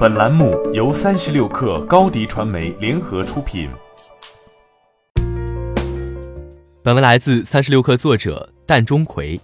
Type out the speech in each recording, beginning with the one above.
本栏目由三十六氪高低传媒联合出品。本文来自三十六氪作者蛋钟馗。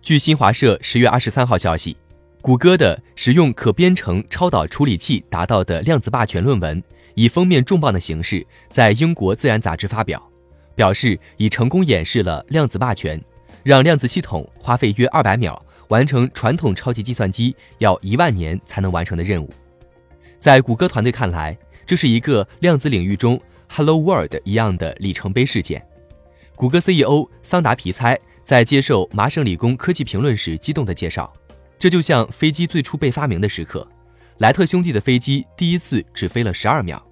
据新华社十月二十三号消息，谷歌的使用可编程超导处理器达到的量子霸权论文，以封面重磅的形式在英国自然杂志发表，表示已成功演示了量子霸权，让量子系统花费约二百秒。完成传统超级计算机要一万年才能完成的任务，在谷歌团队看来，这是一个量子领域中 “Hello World” 一样的里程碑事件。谷歌 CEO 桑达皮猜在接受麻省理工科技评论时激动地介绍：“这就像飞机最初被发明的时刻，莱特兄弟的飞机第一次只飞了十二秒，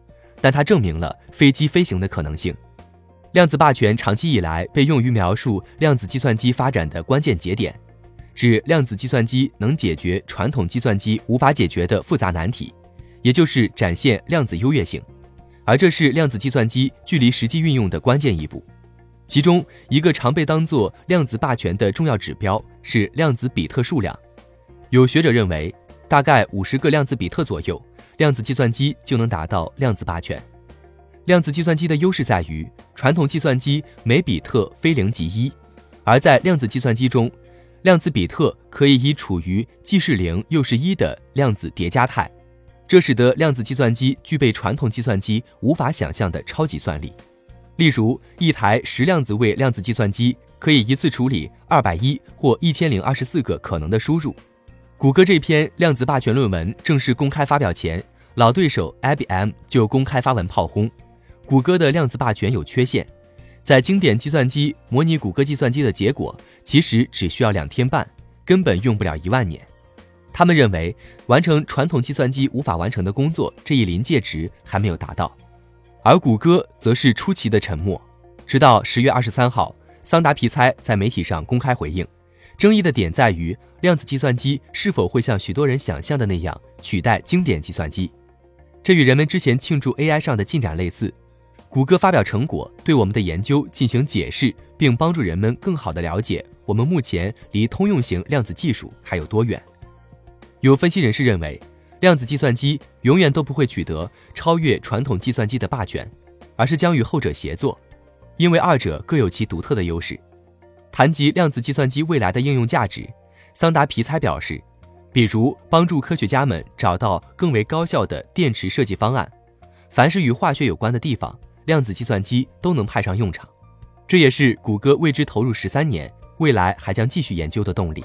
但它证明了飞机飞行的可能性。量子霸权长期以来被用于描述量子计算机发展的关键节点。”指量子计算机能解决传统计算机无法解决的复杂难题，也就是展现量子优越性，而这是量子计算机距离实际运用的关键一步。其中一个常被当作量子霸权的重要指标是量子比特数量。有学者认为，大概五十个量子比特左右，量子计算机就能达到量子霸权。量子计算机的优势在于，传统计算机每比特非零即一，而在量子计算机中。量子比特可以以处于既是零又是一的量子叠加态，这使得量子计算机具备传统计算机无法想象的超级算力。例如，一台十量子位量子计算机可以一次处理二百一或一千零二十四个可能的输入。谷歌这篇量子霸权论文正式公开发表前，老对手 IBM 就公开发文炮轰，谷歌的量子霸权有缺陷。在经典计算机模拟谷歌计算机的结果，其实只需要两天半，根本用不了一万年。他们认为，完成传统计算机无法完成的工作这一临界值还没有达到，而谷歌则是出奇的沉默。直到十月二十三号，桑达皮猜在媒体上公开回应，争议的点在于量子计算机是否会像许多人想象的那样取代经典计算机。这与人们之前庆祝 AI 上的进展类似。谷歌发表成果，对我们的研究进行解释，并帮助人们更好地了解我们目前离通用型量子技术还有多远。有分析人士认为，量子计算机永远都不会取得超越传统计算机的霸权，而是将与后者协作，因为二者各有其独特的优势。谈及量子计算机未来的应用价值，桑达皮猜表示，比如帮助科学家们找到更为高效的电池设计方案，凡是与化学有关的地方。量子计算机都能派上用场，这也是谷歌为之投入十三年，未来还将继续研究的动力。